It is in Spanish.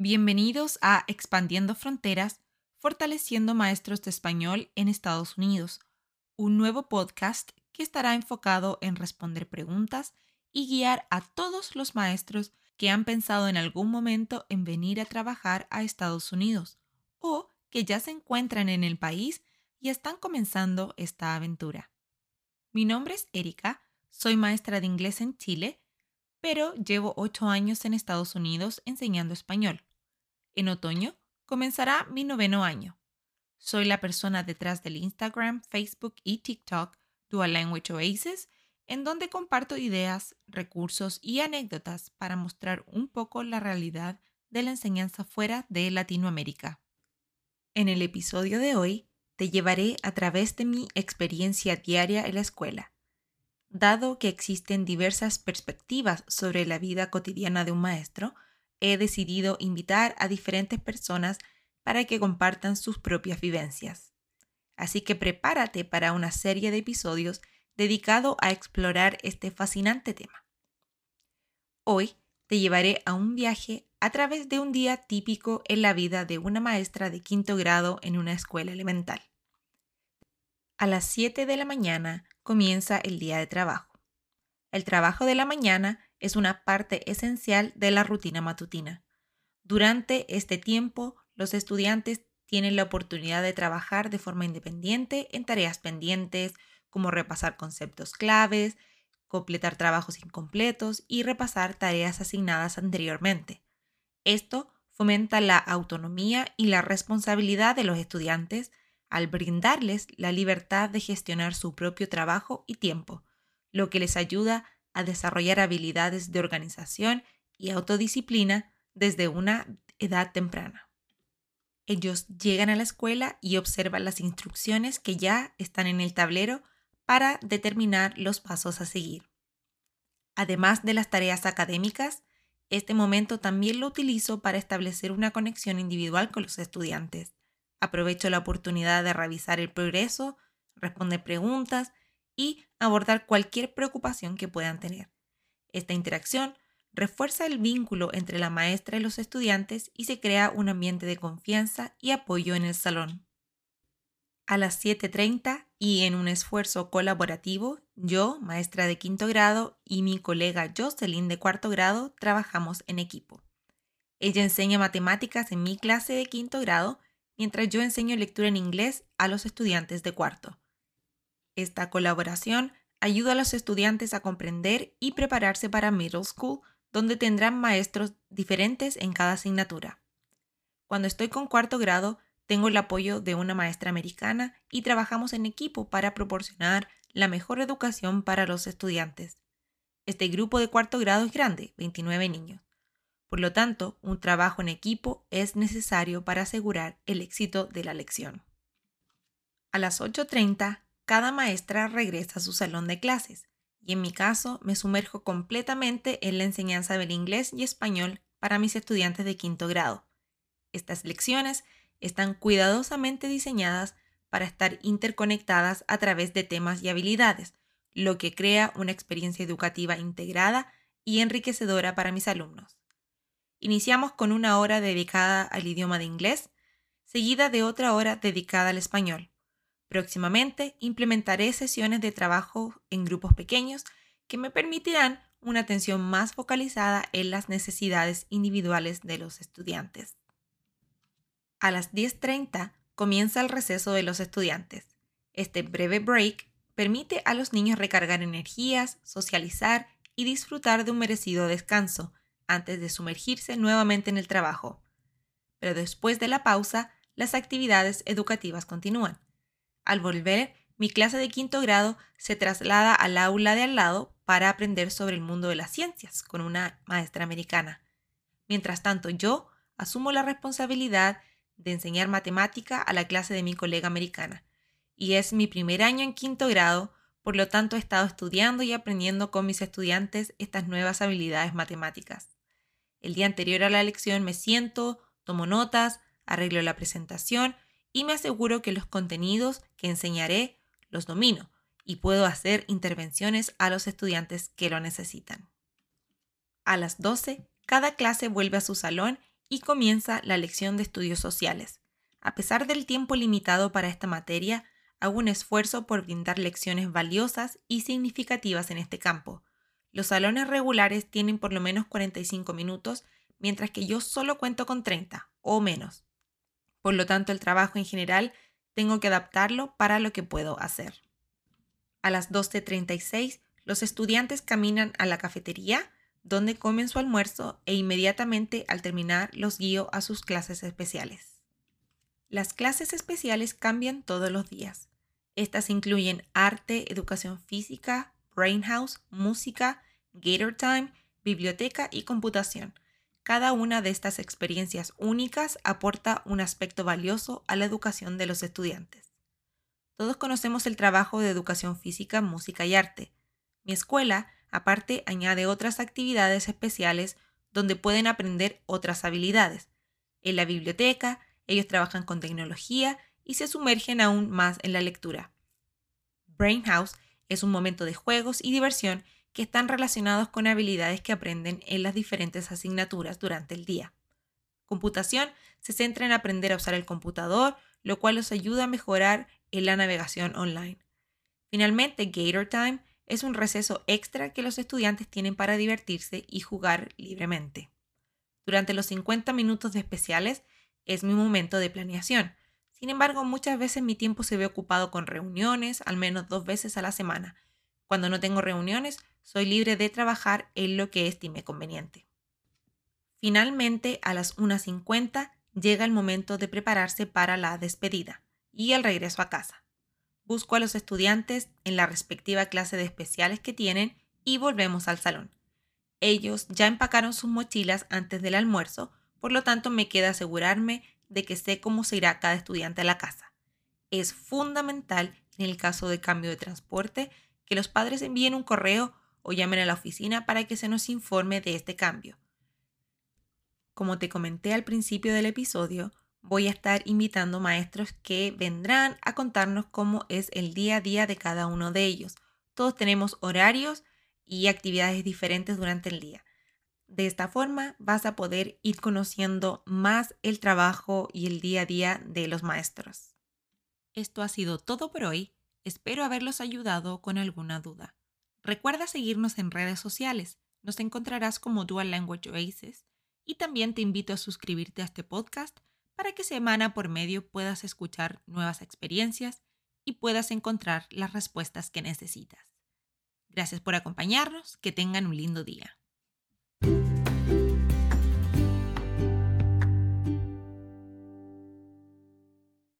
Bienvenidos a Expandiendo Fronteras, fortaleciendo maestros de español en Estados Unidos, un nuevo podcast que estará enfocado en responder preguntas y guiar a todos los maestros que han pensado en algún momento en venir a trabajar a Estados Unidos o que ya se encuentran en el país y están comenzando esta aventura. Mi nombre es Erika, soy maestra de inglés en Chile, pero llevo ocho años en Estados Unidos enseñando español. En otoño comenzará mi noveno año. Soy la persona detrás del Instagram, Facebook y TikTok Dual Language Oasis, en donde comparto ideas, recursos y anécdotas para mostrar un poco la realidad de la enseñanza fuera de Latinoamérica. En el episodio de hoy te llevaré a través de mi experiencia diaria en la escuela. Dado que existen diversas perspectivas sobre la vida cotidiana de un maestro, he decidido invitar a diferentes personas para que compartan sus propias vivencias. Así que prepárate para una serie de episodios dedicado a explorar este fascinante tema. Hoy te llevaré a un viaje a través de un día típico en la vida de una maestra de quinto grado en una escuela elemental. A las 7 de la mañana comienza el día de trabajo. El trabajo de la mañana es una parte esencial de la rutina matutina. Durante este tiempo, los estudiantes tienen la oportunidad de trabajar de forma independiente en tareas pendientes, como repasar conceptos claves, completar trabajos incompletos y repasar tareas asignadas anteriormente. Esto fomenta la autonomía y la responsabilidad de los estudiantes al brindarles la libertad de gestionar su propio trabajo y tiempo, lo que les ayuda a desarrollar habilidades de organización y autodisciplina desde una edad temprana. Ellos llegan a la escuela y observan las instrucciones que ya están en el tablero para determinar los pasos a seguir. Además de las tareas académicas, este momento también lo utilizo para establecer una conexión individual con los estudiantes. Aprovecho la oportunidad de revisar el progreso, responder preguntas y abordar cualquier preocupación que puedan tener. Esta interacción refuerza el vínculo entre la maestra y los estudiantes y se crea un ambiente de confianza y apoyo en el salón. A las 7.30 y en un esfuerzo colaborativo, yo, maestra de quinto grado, y mi colega Jocelyn de cuarto grado trabajamos en equipo. Ella enseña matemáticas en mi clase de quinto grado, mientras yo enseño lectura en inglés a los estudiantes de cuarto. Esta colaboración ayuda a los estudiantes a comprender y prepararse para middle school, donde tendrán maestros diferentes en cada asignatura. Cuando estoy con cuarto grado, tengo el apoyo de una maestra americana y trabajamos en equipo para proporcionar la mejor educación para los estudiantes. Este grupo de cuarto grado es grande, 29 niños. Por lo tanto, un trabajo en equipo es necesario para asegurar el éxito de la lección. A las 8.30 cada maestra regresa a su salón de clases y en mi caso me sumerjo completamente en la enseñanza del inglés y español para mis estudiantes de quinto grado. Estas lecciones están cuidadosamente diseñadas para estar interconectadas a través de temas y habilidades, lo que crea una experiencia educativa integrada y enriquecedora para mis alumnos. Iniciamos con una hora dedicada al idioma de inglés, seguida de otra hora dedicada al español. Próximamente implementaré sesiones de trabajo en grupos pequeños que me permitirán una atención más focalizada en las necesidades individuales de los estudiantes. A las 10.30 comienza el receso de los estudiantes. Este breve break permite a los niños recargar energías, socializar y disfrutar de un merecido descanso antes de sumergirse nuevamente en el trabajo. Pero después de la pausa, las actividades educativas continúan. Al volver, mi clase de quinto grado se traslada al aula de al lado para aprender sobre el mundo de las ciencias con una maestra americana. Mientras tanto, yo asumo la responsabilidad de enseñar matemática a la clase de mi colega americana. Y es mi primer año en quinto grado, por lo tanto he estado estudiando y aprendiendo con mis estudiantes estas nuevas habilidades matemáticas. El día anterior a la lección me siento, tomo notas, arreglo la presentación y me aseguro que los contenidos que enseñaré los domino y puedo hacer intervenciones a los estudiantes que lo necesitan. A las 12, cada clase vuelve a su salón y comienza la lección de estudios sociales. A pesar del tiempo limitado para esta materia, hago un esfuerzo por brindar lecciones valiosas y significativas en este campo. Los salones regulares tienen por lo menos 45 minutos, mientras que yo solo cuento con 30 o menos. Por lo tanto, el trabajo en general tengo que adaptarlo para lo que puedo hacer. A las 12.36, los estudiantes caminan a la cafetería, donde comen su almuerzo e inmediatamente al terminar los guío a sus clases especiales. Las clases especiales cambian todos los días. Estas incluyen arte, educación física, brain house, música, gator time, biblioteca y computación. Cada una de estas experiencias únicas aporta un aspecto valioso a la educación de los estudiantes. Todos conocemos el trabajo de educación física, música y arte. Mi escuela, aparte, añade otras actividades especiales donde pueden aprender otras habilidades. En la biblioteca, ellos trabajan con tecnología y se sumergen aún más en la lectura. Brain House es un momento de juegos y diversión que están relacionados con habilidades que aprenden en las diferentes asignaturas durante el día. Computación se centra en aprender a usar el computador, lo cual los ayuda a mejorar en la navegación online. Finalmente, Gator Time es un receso extra que los estudiantes tienen para divertirse y jugar libremente. Durante los 50 minutos de especiales es mi momento de planeación. Sin embargo, muchas veces mi tiempo se ve ocupado con reuniones, al menos dos veces a la semana, cuando no tengo reuniones, soy libre de trabajar en lo que estime conveniente. Finalmente, a las 1.50 llega el momento de prepararse para la despedida y el regreso a casa. Busco a los estudiantes en la respectiva clase de especiales que tienen y volvemos al salón. Ellos ya empacaron sus mochilas antes del almuerzo, por lo tanto me queda asegurarme de que sé cómo se irá cada estudiante a la casa. Es fundamental en el caso de cambio de transporte que los padres envíen un correo o llamen a la oficina para que se nos informe de este cambio. Como te comenté al principio del episodio, voy a estar invitando maestros que vendrán a contarnos cómo es el día a día de cada uno de ellos. Todos tenemos horarios y actividades diferentes durante el día. De esta forma vas a poder ir conociendo más el trabajo y el día a día de los maestros. Esto ha sido todo por hoy. Espero haberlos ayudado con alguna duda. Recuerda seguirnos en redes sociales. Nos encontrarás como Dual Language Oasis y también te invito a suscribirte a este podcast para que semana por medio puedas escuchar nuevas experiencias y puedas encontrar las respuestas que necesitas. Gracias por acompañarnos, que tengan un lindo día.